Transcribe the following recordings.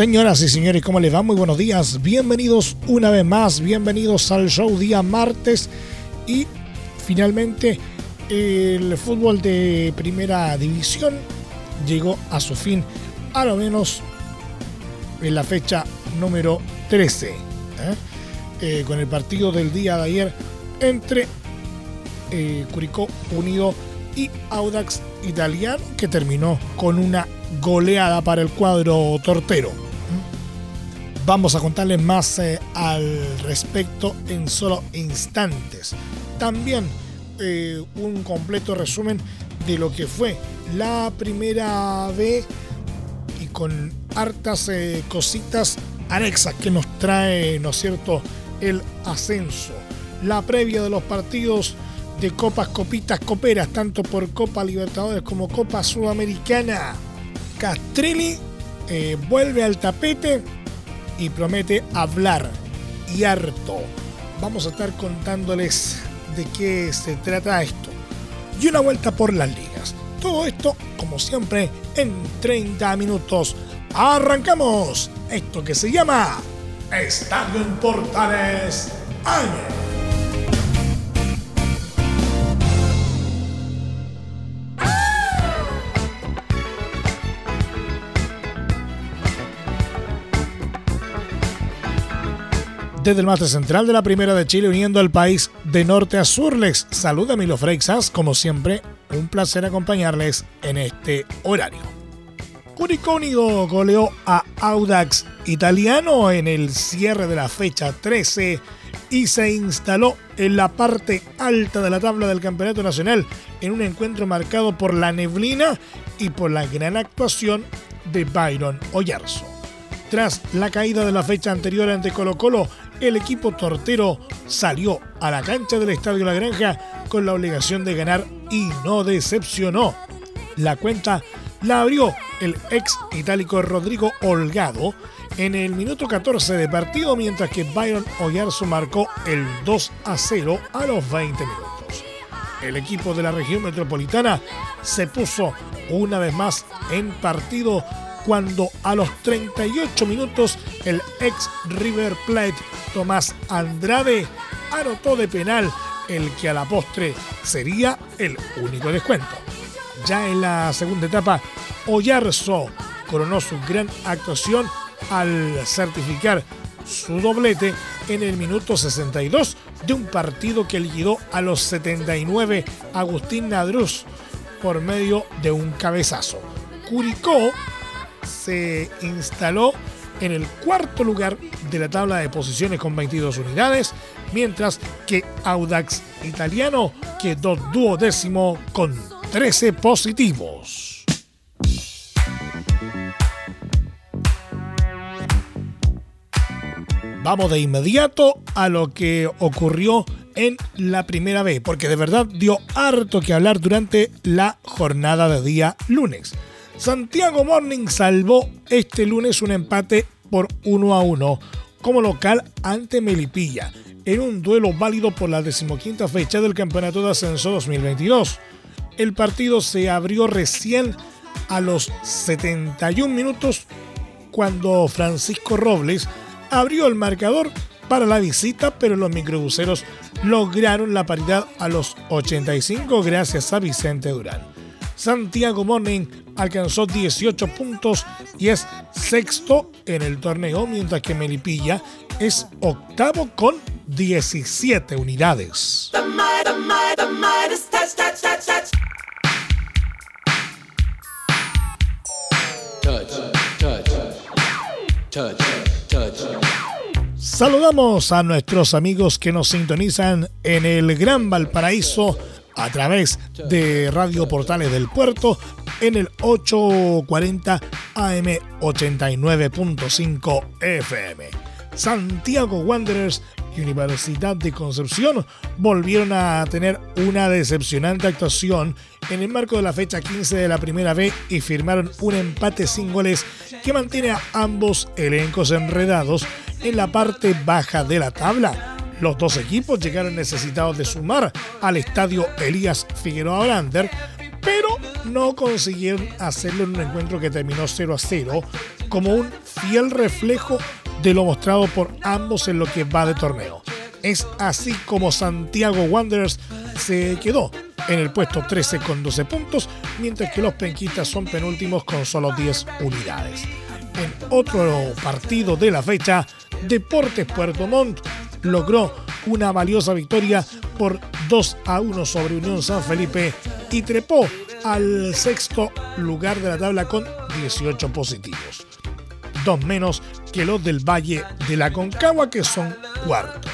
Señoras y señores, ¿cómo les va? Muy buenos días. Bienvenidos una vez más, bienvenidos al show día martes y finalmente el fútbol de primera división llegó a su fin, a lo menos en la fecha número 13, ¿eh? Eh, con el partido del día de ayer entre eh, Curicó Unido y Audax Italiano, que terminó con una goleada para el cuadro tortero. Vamos a contarles más eh, al respecto en solo instantes. También eh, un completo resumen de lo que fue la primera B y con hartas eh, cositas anexas que nos trae, ¿no es cierto?, el ascenso. La previa de los partidos de Copas, Copitas, Coperas, tanto por Copa Libertadores como Copa Sudamericana. Castrelli vuelve al tapete y promete hablar y harto. Vamos a estar contándoles de qué se trata esto. Y una vuelta por las ligas. Todo esto, como siempre, en 30 minutos. ¡Arrancamos! Esto que se llama Estadio en Portales Año. Desde el máster central de la Primera de Chile, uniendo al país de norte a sur, les saluda Milo Freixas. Como siempre, un placer acompañarles en este horario. Curicó Unido goleó a Audax Italiano en el cierre de la fecha 13 y se instaló en la parte alta de la tabla del Campeonato Nacional en un encuentro marcado por la neblina y por la gran actuación de Byron Oyarzo. Tras la caída de la fecha anterior ante Colo Colo, el equipo tortero salió a la cancha del Estadio La Granja con la obligación de ganar y no decepcionó. La cuenta la abrió el ex itálico Rodrigo Holgado en el minuto 14 de partido, mientras que Byron Oyarzo marcó el 2 a 0 a los 20 minutos. El equipo de la región metropolitana se puso una vez más en partido cuando a los 38 minutos el ex River Plate Tomás Andrade anotó de penal el que a la postre sería el único descuento. Ya en la segunda etapa, Oyarzo coronó su gran actuación al certificar su doblete en el minuto 62 de un partido que liquidó a los 79 Agustín Nadruz por medio de un cabezazo. Curicó se instaló en el cuarto lugar de la tabla de posiciones con 22 unidades, mientras que Audax Italiano quedó duodécimo con 13 positivos. Vamos de inmediato a lo que ocurrió en la primera vez, porque de verdad dio harto que hablar durante la jornada de día lunes. Santiago Morning salvó este lunes un empate por 1 a 1 como local ante Melipilla, en un duelo válido por la decimoquinta fecha del Campeonato de Ascenso 2022. El partido se abrió recién a los 71 minutos cuando Francisco Robles abrió el marcador para la visita, pero los microbuseros lograron la paridad a los 85 gracias a Vicente Durán. Santiago Morning alcanzó 18 puntos y es sexto en el torneo, mientras que Melipilla es octavo con 17 unidades. Saludamos a nuestros amigos que nos sintonizan en el Gran Valparaíso a través de Radio Portales del Puerto en el 840 AM 89.5 FM. Santiago Wanderers y Universidad de Concepción volvieron a tener una decepcionante actuación en el marco de la fecha 15 de la primera B y firmaron un empate sin goles que mantiene a ambos elencos enredados en la parte baja de la tabla. Los dos equipos llegaron necesitados de sumar al estadio Elías Figueroa Brander, pero no consiguieron hacerlo en un encuentro que terminó 0 a 0, como un fiel reflejo de lo mostrado por ambos en lo que va de torneo. Es así como Santiago Wanderers se quedó en el puesto 13 con 12 puntos, mientras que los penquistas son penúltimos con solo 10 unidades. En otro partido de la fecha, Deportes Puerto Montt logró una valiosa victoria por 2 a 1 sobre Unión San Felipe y trepó al sexto lugar de la tabla con 18 positivos. Dos menos que los del Valle de la Concagua, que son cuartos.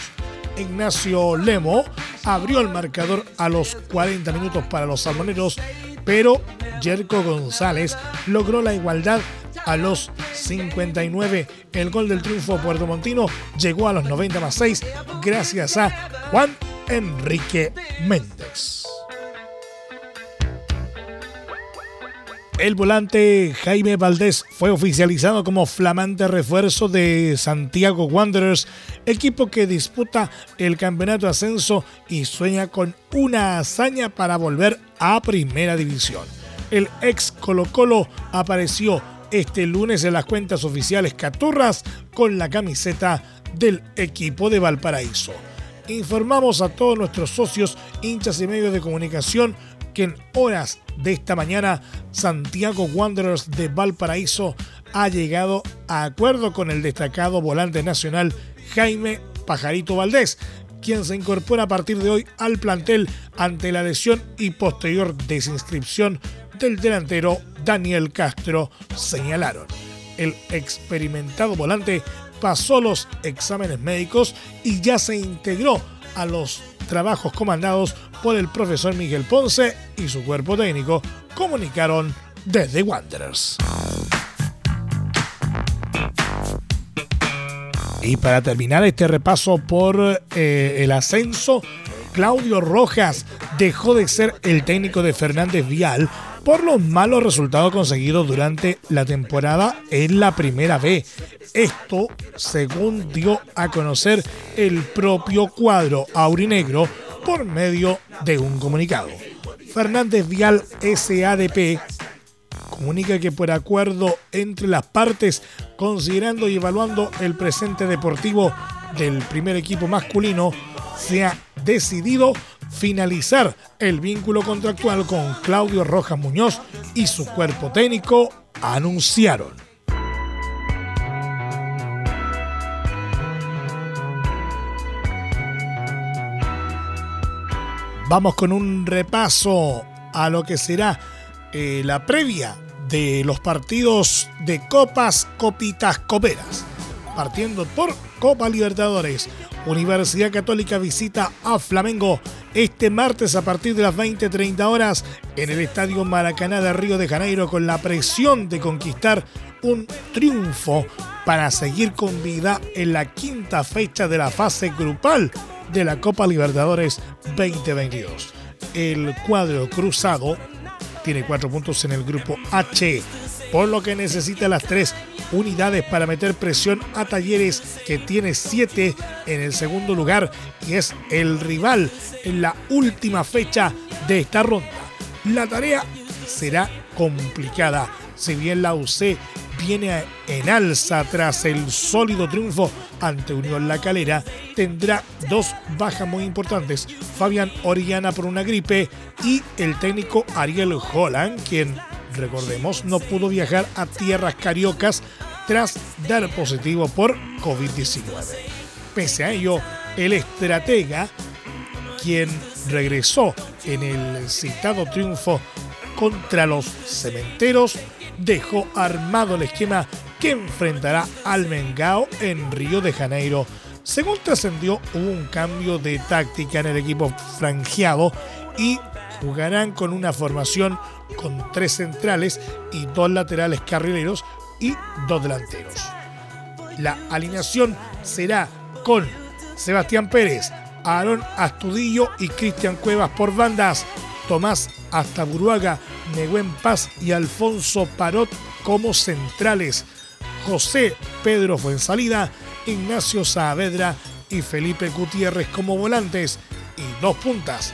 Ignacio Lemo abrió el marcador a los 40 minutos para los salmoneros, pero Jerko González logró la igualdad a los 59. El gol del triunfo puertomontino llegó a los 90 más 6 gracias a Juan Enrique Méndez. El volante Jaime Valdés fue oficializado como flamante refuerzo de Santiago Wanderers, equipo que disputa el campeonato ascenso y sueña con una hazaña para volver a primera división. El ex Colo Colo apareció este lunes en las cuentas oficiales Caturras con la camiseta del equipo de Valparaíso. Informamos a todos nuestros socios, hinchas y medios de comunicación que en horas de esta mañana Santiago Wanderers de Valparaíso ha llegado a acuerdo con el destacado volante nacional Jaime Pajarito Valdés, quien se incorpora a partir de hoy al plantel ante la lesión y posterior desinscripción del delantero Daniel Castro, señalaron. El experimentado volante pasó los exámenes médicos y ya se integró a los trabajos comandados por el profesor Miguel Ponce y su cuerpo técnico, comunicaron desde Wanderers. Y para terminar este repaso por eh, el ascenso, Claudio Rojas dejó de ser el técnico de Fernández Vial por los malos resultados conseguidos durante la temporada en la primera B. Esto según dio a conocer el propio cuadro aurinegro por medio de un comunicado. Fernández Vial SADP comunica que por acuerdo entre las partes, considerando y evaluando el presente deportivo del primer equipo masculino, se ha decidido finalizar el vínculo contractual con Claudio Rojas Muñoz y su cuerpo técnico anunciaron. Vamos con un repaso a lo que será eh, la previa de los partidos de Copas, Copitas, Coperas. Partiendo por Copa Libertadores, Universidad Católica visita a Flamengo este martes a partir de las 20-30 horas en el Estadio Maracaná de Río de Janeiro con la presión de conquistar un triunfo para seguir con vida en la quinta fecha de la fase grupal de la Copa Libertadores 2022. El cuadro cruzado tiene cuatro puntos en el grupo H, por lo que necesita las tres unidades para meter presión a Talleres, que tiene siete en el segundo lugar y es el rival en la última fecha de esta ronda. La tarea será complicada, si bien la UC viene en alza tras el sólido triunfo ante Unión La Calera, tendrá dos bajas muy importantes. Fabián Orellana por una gripe y el técnico Ariel Holland, quien, recordemos, no pudo viajar a tierras cariocas tras dar positivo por COVID-19. Pese a ello, el estratega, quien regresó en el citado triunfo contra los cementeros, dejó armado el esquema que enfrentará al Mengao en Río de Janeiro. Según trascendió, hubo un cambio de táctica en el equipo franjeado y jugarán con una formación con tres centrales y dos laterales carrileros y dos delanteros. La alineación será con Sebastián Pérez, Aaron Astudillo y Cristian Cuevas por bandas, Tomás Astaburuaga, Neguen Paz y Alfonso Parot como centrales, José Pedro Fuensalida, Ignacio Saavedra y Felipe Gutiérrez como volantes y dos puntas,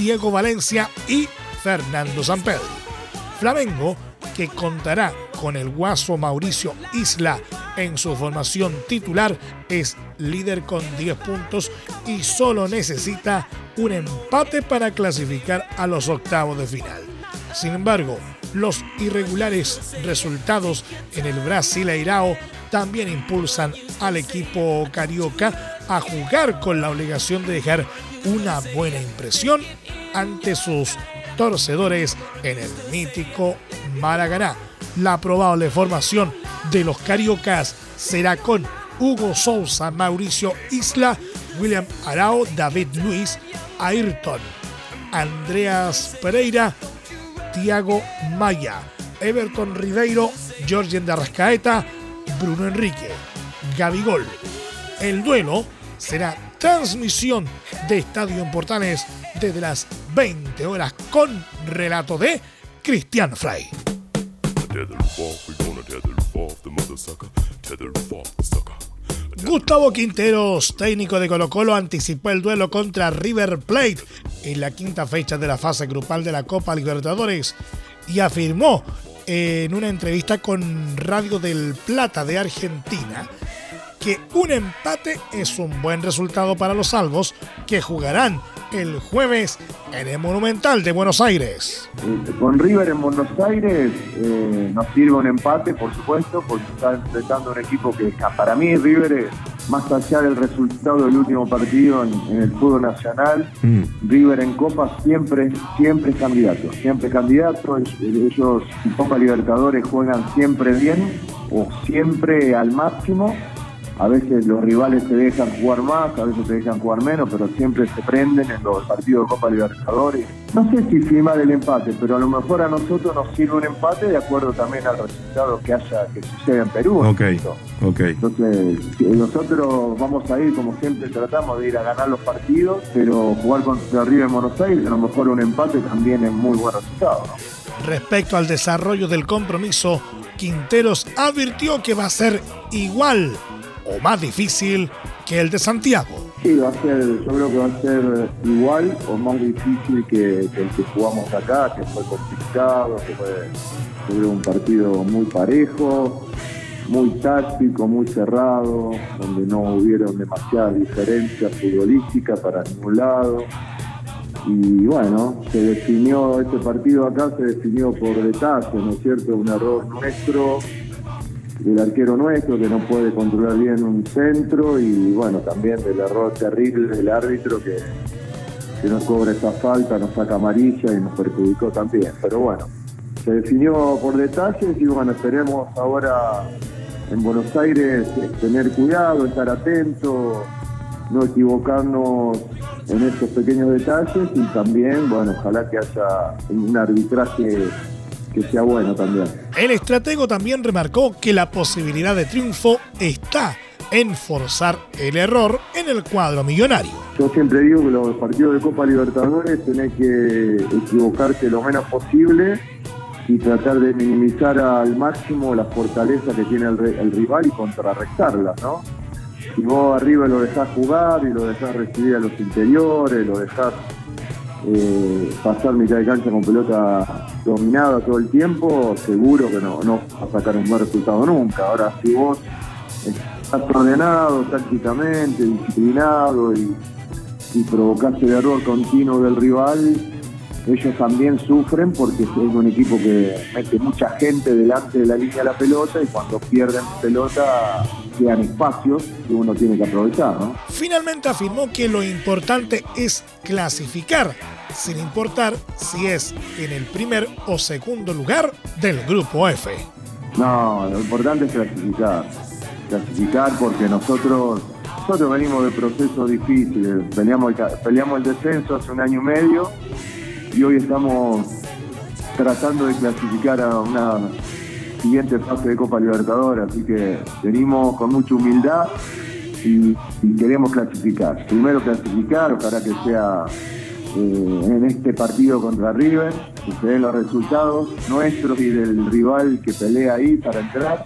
Diego Valencia y Fernando Sampedri. Flamengo, que contará con el guaso Mauricio Isla en su formación titular, es líder con 10 puntos y solo necesita un empate para clasificar a los octavos de final. Sin embargo, los irregulares resultados en el Brasileirao también impulsan al equipo carioca a jugar con la obligación de dejar una buena impresión ante sus torcedores en el mítico Maracaná. La probable formación de los cariocas será con Hugo Sousa, Mauricio Isla, William Arao, David Luis, Ayrton, Andreas Pereira, Tiago Maya, Everton Ribeiro, Georgien de Bruno Enrique, Gabigol. El duelo será transmisión de Estadio en Portales desde las 20 horas con relato de Cristian Frey. Gustavo Quinteros, técnico de Colo Colo, anticipó el duelo contra River Plate en la quinta fecha de la fase grupal de la Copa Libertadores y afirmó en una entrevista con Radio del Plata de Argentina que un empate es un buen resultado para los salvos que jugarán el jueves en el Monumental de Buenos Aires. Eh, con River en Buenos Aires eh, nos sirve un empate, por supuesto, porque está enfrentando un equipo que para mí River es más allá del resultado del último partido en, el fútbol nacional, mm. River en Copa siempre, siempre es candidato, siempre es candidato, ellos en Copa Libertadores juegan siempre bien o siempre al máximo a veces los rivales se dejan jugar más, a veces se dejan jugar menos, pero siempre se prenden en los partidos de Copa Libertadores. No sé si firmar el empate, pero a lo mejor a nosotros nos sirve un empate de acuerdo también al resultado que haya que suceda en Perú. Ok, ok. Entonces, nosotros vamos a ir, como siempre tratamos de ir a ganar los partidos, pero jugar contra River en Buenos Aires, a lo mejor un empate también es muy buen resultado. Respecto al desarrollo del compromiso, Quinteros advirtió que va a ser igual o más difícil que el de Santiago. Sí, va a ser, yo creo que va a ser igual o más difícil que, el que jugamos acá, que fue complicado, que fue un partido muy parejo, muy táctico, muy cerrado, donde no hubieron demasiadas diferencias futbolísticas para ningún lado. Y bueno, se definió, este partido acá se definió por detalle, ¿no es cierto? Un error nuestro del arquero nuestro que no puede controlar bien un centro y bueno, también del error terrible del árbitro que, nos cobra esa falta, nos saca amarilla y nos perjudicó también. Pero bueno, se definió por detalles y bueno, esperemos ahora en Buenos Aires tener cuidado, estar atentos, no equivocarnos en estos pequeños detalles y también, bueno, ojalá que haya un arbitraje que sea bueno también. El estratego también remarcó que la posibilidad de triunfo está en forzar el error en el cuadro millonario. Yo siempre digo que los partidos de Copa Libertadores tenés que equivocarte lo menos posible y tratar de minimizar al máximo la fortaleza que tiene el, rival y contrarrestarla, ¿no? Si vos arriba lo dejás jugar y lo dejás recibir a los interiores, lo dejás eh, pasar mitad de cancha con pelota dominada todo el tiempo, seguro que no, no va a sacar un buen resultado nunca. Ahora, si vos estás ordenado tácticamente, disciplinado y, y provocás el error continuo del rival, ellos también sufren porque es un equipo que mete mucha gente delante de la línea de la pelota y cuando pierden pelota quedan espacios que uno tiene que aprovechar. Finalmente afirmó que lo importante es clasificar, sin importar si es en el primer o segundo lugar del grupo F. No, lo importante es clasificar. Clasificar porque nosotros nosotros venimos de procesos difíciles. Peleamos el, peleamos el descenso hace un año y medio y hoy estamos tratando de clasificar a una siguiente fase de Copa Libertadores, así que venimos con mucha humildad y, queremos clasificar. Primero clasificar para que sea eh, en este partido contra River, que se den los resultados nuestros y del rival que pelea ahí para entrar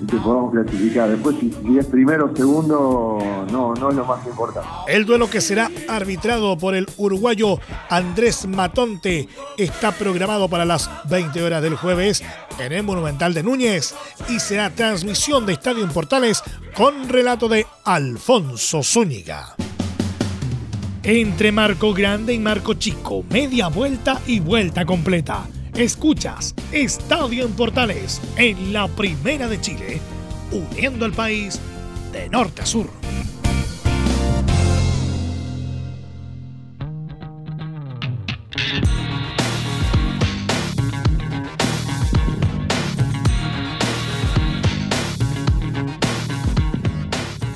y que podamos clasificar. Después, si, es primero o segundo, no, es lo más importante. El duelo que será arbitrado por el uruguayo Andrés Matonte está programado para las 20 horas del jueves en el Monumental de Núñez y será transmisión de Estadio en Portales con relato de Alfonso Zúñiga. Entre Marco Grande y Marco Chico, media vuelta y vuelta completa Escuchas Estadio en Portales en la Primera de Chile, uniendo al país de norte a sur.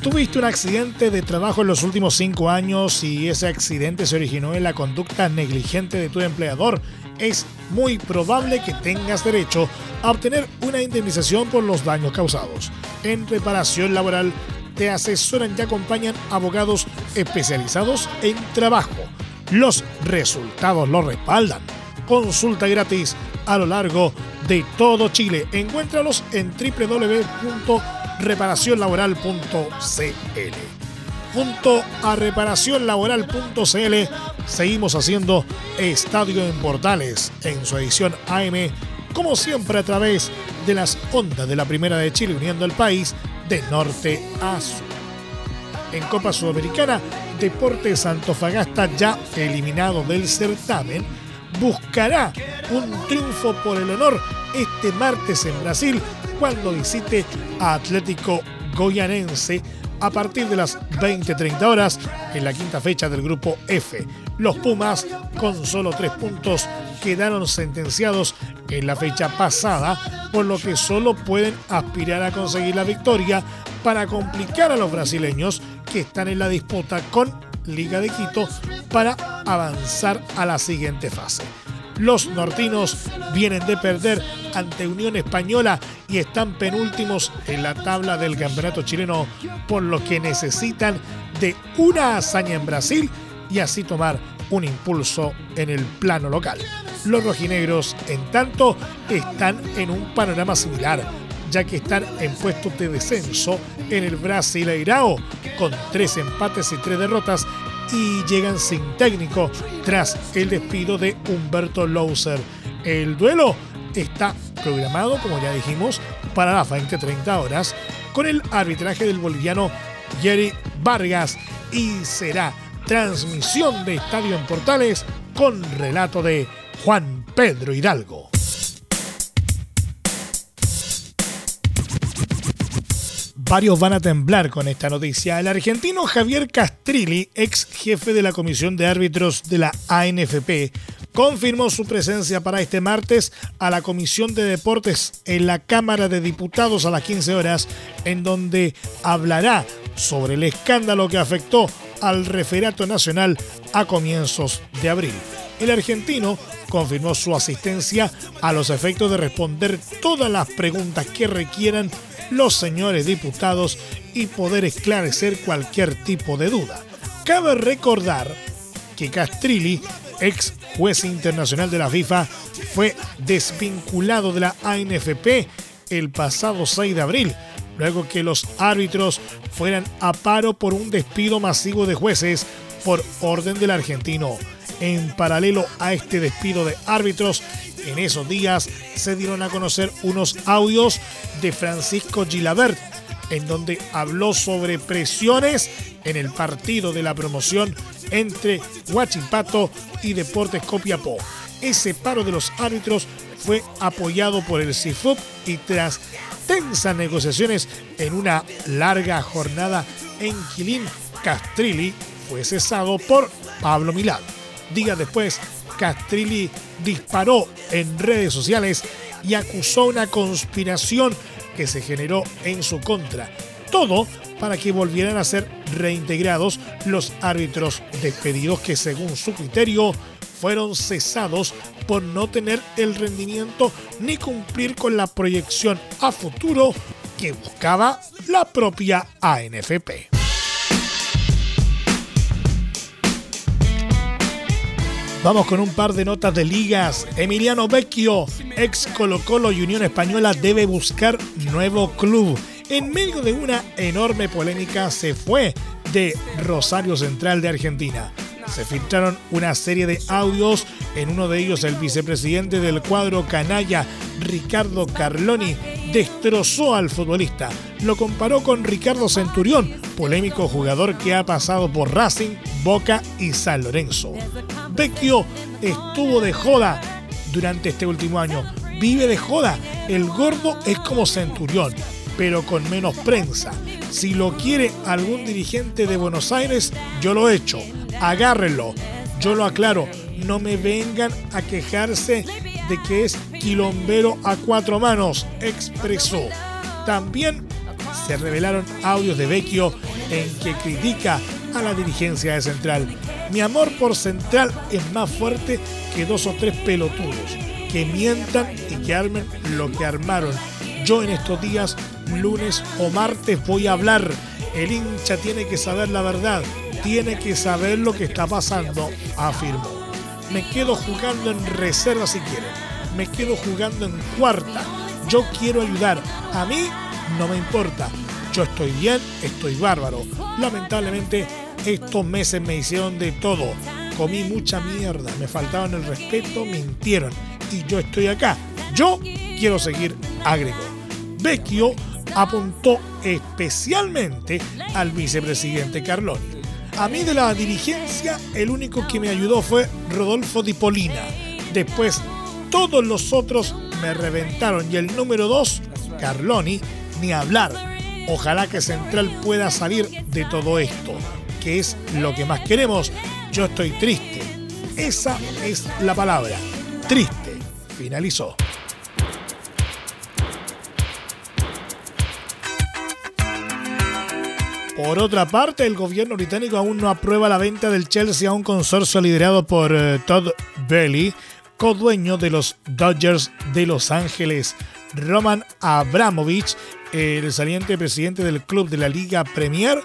Tuviste un accidente de trabajo en los últimos cinco años y ese accidente se originó en la conducta negligente de tu empleador es muy probable que tengas derecho a obtener una indemnización por los daños causados. En reparación laboral te asesoran y acompañan abogados especializados en trabajo. Los resultados lo respaldan. Consulta gratis a lo largo de todo Chile. Encuéntralos en www.reparacionlaboral.cl. Junto a reparacionlaboral.cl seguimos haciendo Estadio en Portales en su edición AM, como siempre a través de las ondas de la Primera de Chile uniendo el país de norte a sur. En Copa Sudamericana, Deportes Antofagasta ya eliminado del certamen, buscará un triunfo por el honor este martes en Brasil cuando visite a Atlético Goyanense a partir de las 20-30 horas en la quinta fecha del grupo F. Los Pumas, con solo tres puntos, quedaron sentenciados en la fecha pasada, por lo que solo pueden aspirar a conseguir la victoria para complicar a los brasileños que están en la disputa con Liga de Quito para avanzar a la siguiente fase. Los nortinos vienen de perder ante Unión Española y están penúltimos en la tabla del campeonato chileno, por lo que necesitan de una hazaña en Brasil y así tomar un impulso en el plano local. Los rojinegros, en tanto, están en un panorama similar, ya que están en puestos de descenso en el Brasileirao, con tres empates y tres derrotas y llegan sin técnico tras el despido de Humberto Louser. El duelo está programado, como ya dijimos, para las 20-30 horas con el arbitraje del boliviano Jerry Vargas y será transmisión de Estadio en Portales con relato de Juan Pedro Hidalgo. Varios van a temblar con esta noticia. El argentino Javier Castrilli, ex jefe de la Comisión de Árbitros de la ANFP, confirmó su presencia para este martes a la Comisión de Deportes en la Cámara de Diputados a las 15 horas, en donde hablará sobre el escándalo que afectó al referato nacional a comienzos de abril. El argentino confirmó su asistencia a los efectos de responder todas las preguntas que requieran los señores diputados y poder esclarecer cualquier tipo de duda. Cabe recordar que Castrilli, ex juez internacional de la FIFA, fue desvinculado de la ANFP el pasado 6 de abril, luego que los árbitros fueran a paro por un despido masivo de jueces por orden del argentino. En paralelo a este despido de árbitros, en esos días se dieron a conocer unos audios de Francisco Gilabert, en donde habló sobre presiones en el partido de la promoción entre Huachipato y Deportes Copiapó. Ese paro de los árbitros fue apoyado por el CIFUP y tras tensas negociaciones en una larga jornada en Quilín, Castrilli fue cesado por Pablo Milán. Días después, Castrilli disparó en redes sociales y acusó una conspiración que se generó en su contra. Todo para que volvieran a ser reintegrados los árbitros despedidos que según su criterio fueron cesados por no tener el rendimiento ni cumplir con la proyección a futuro que buscaba la propia ANFP. Vamos con un par de notas de ligas. Emiliano Vecchio, ex Colo Colo y Unión Española, debe buscar nuevo club. En medio de una enorme polémica se fue de Rosario Central de Argentina. Se filtraron una serie de audios, en uno de ellos el vicepresidente del cuadro canalla, Ricardo Carloni, destrozó al futbolista. Lo comparó con Ricardo Centurión, polémico jugador que ha pasado por Racing, Boca y San Lorenzo. Vecchio estuvo de joda durante este último año. Vive de joda. El gordo es como Centurión, pero con menos prensa. Si lo quiere algún dirigente de Buenos Aires, yo lo echo. Agárrenlo. Yo lo aclaro. No me vengan a quejarse de que es quilombero a cuatro manos, expresó. También se revelaron audios de Vecchio en que critica a la dirigencia de Central. Mi amor por Central es más fuerte que dos o tres pelotudos que mientan y que armen lo que armaron. Yo en estos días, lunes o martes, voy a hablar. El hincha tiene que saber la verdad, tiene que saber lo que está pasando, afirmó. Me quedo jugando en reserva si quieren. Me quedo jugando en cuarta. Yo quiero ayudar. A mí no me importa. Yo estoy bien, estoy bárbaro. Lamentablemente, estos meses me hicieron de todo. Comí mucha mierda, me faltaban el respeto, mintieron. Y yo estoy acá. Yo quiero seguir, agregó. Vecchio apuntó especialmente al vicepresidente Carloni. A mí de la dirigencia, el único que me ayudó fue Rodolfo Di Polina. Después, todos los otros me reventaron. Y el número dos, Carloni, ni hablar. Ojalá que Central pueda salir de todo esto, que es lo que más queremos. Yo estoy triste. Esa es la palabra. Triste. Finalizó. Por otra parte, el gobierno británico aún no aprueba la venta del Chelsea a un consorcio liderado por eh, Todd Bailey, co-dueño de los Dodgers de Los Ángeles. Roman Abramovich, el saliente presidente del club de la Liga Premier,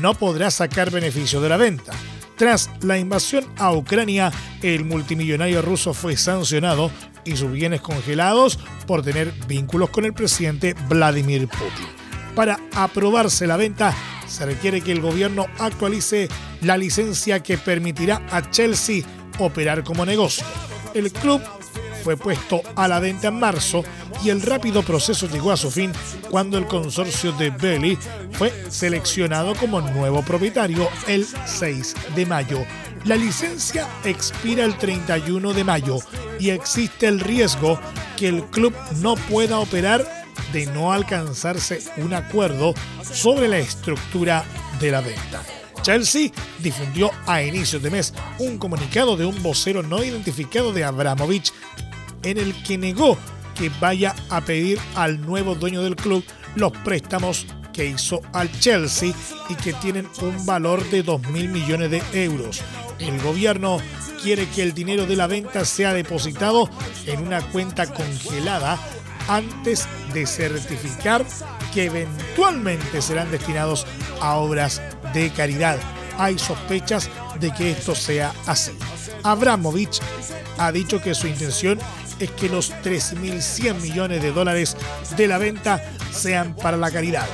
no podrá sacar beneficio de la venta. Tras la invasión a Ucrania, el multimillonario ruso fue sancionado y sus bienes congelados por tener vínculos con el presidente Vladimir Putin. Para aprobarse la venta, se requiere que el gobierno actualice la licencia que permitirá a Chelsea operar como negocio. El club fue puesto a la venta en marzo y el rápido proceso llegó a su fin cuando el consorcio de Belly fue seleccionado como nuevo propietario el 6 de mayo. La licencia expira el 31 de mayo y existe el riesgo que el club no pueda operar de no alcanzarse un acuerdo sobre la estructura de la venta. Chelsea difundió a inicios de mes un comunicado de un vocero no identificado de Abramovich en el que negó que vaya a pedir al nuevo dueño del club los préstamos que hizo al Chelsea y que tienen un valor de 2 mil millones de euros. El gobierno quiere que el dinero de la venta sea depositado en una cuenta congelada antes de certificar que eventualmente serán destinados a obras de caridad. Hay sospechas de que esto sea así. Abramovich ha dicho que su intención es que los 3.100 millones de dólares de la venta sean para la caridad.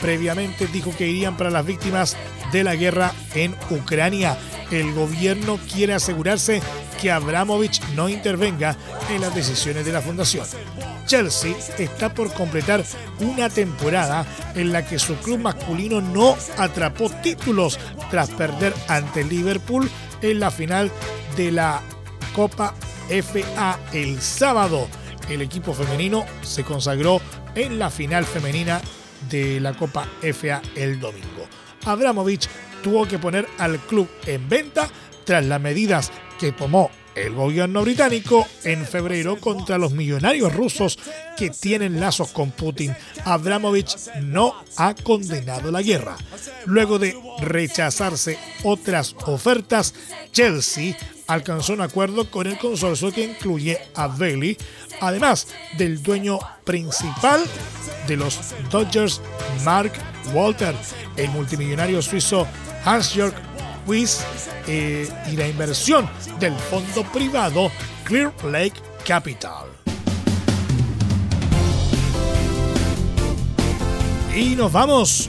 Previamente dijo que irían para las víctimas de la guerra en Ucrania. El gobierno quiere asegurarse que Abramovich no intervenga en las decisiones de la fundación. Chelsea está por completar una temporada en la que su club masculino no atrapó títulos tras perder ante Liverpool en la final de la Copa FA el sábado. El equipo femenino se consagró en la final femenina de la Copa FA el domingo. Abramovich tuvo que poner al club en venta tras las medidas que tomó el gobierno británico en febrero contra los millonarios rusos que tienen lazos con Putin. Abramovich no ha condenado la guerra. Luego de rechazarse otras ofertas, Chelsea alcanzó un acuerdo con el consorcio que incluye a Bailey, además del dueño principal de los Dodgers, Mark Walter, el multimillonario suizo Hans-Jörg Wyss eh, y la inversión del fondo privado Clear Lake Capital. Y nos vamos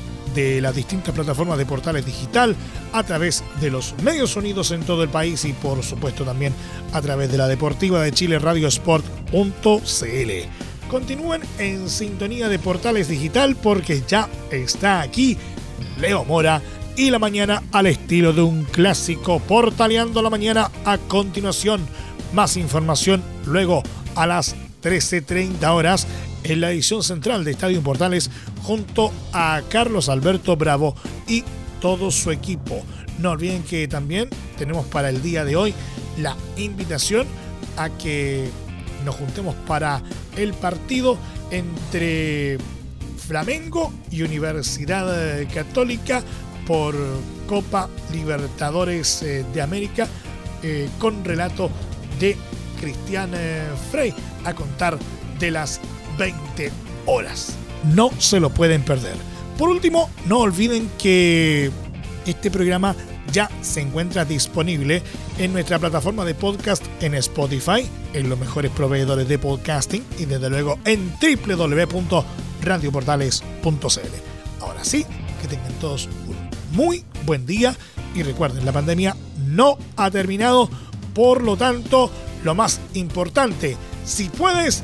las distintas plataformas de portales digital, a través de los medios unidos en todo el país y por supuesto también a través de la Deportiva de Chile Radio Sport.cl. Continúen en sintonía de Portales Digital porque ya está aquí Leo Mora y la mañana al estilo de un clásico portaleando la mañana a continuación. Más información luego a las 13.30 horas en la edición central de Estadio Portales junto a Carlos Alberto Bravo y todo su equipo. No olviden que también tenemos para el día de hoy la invitación a que nos juntemos para el partido entre Flamengo y Universidad Católica por Copa Libertadores eh, de América eh, con relato de Cristian eh, Frey a contar de las 20 horas. No se lo pueden perder. Por último, no olviden que este programa ya se encuentra disponible en nuestra plataforma de podcast en Spotify, en los mejores proveedores de podcasting y desde luego en www.radioportales.cl. Ahora sí, que tengan todos un muy buen día y recuerden, la pandemia no ha terminado, por lo tanto, lo más importante, si puedes,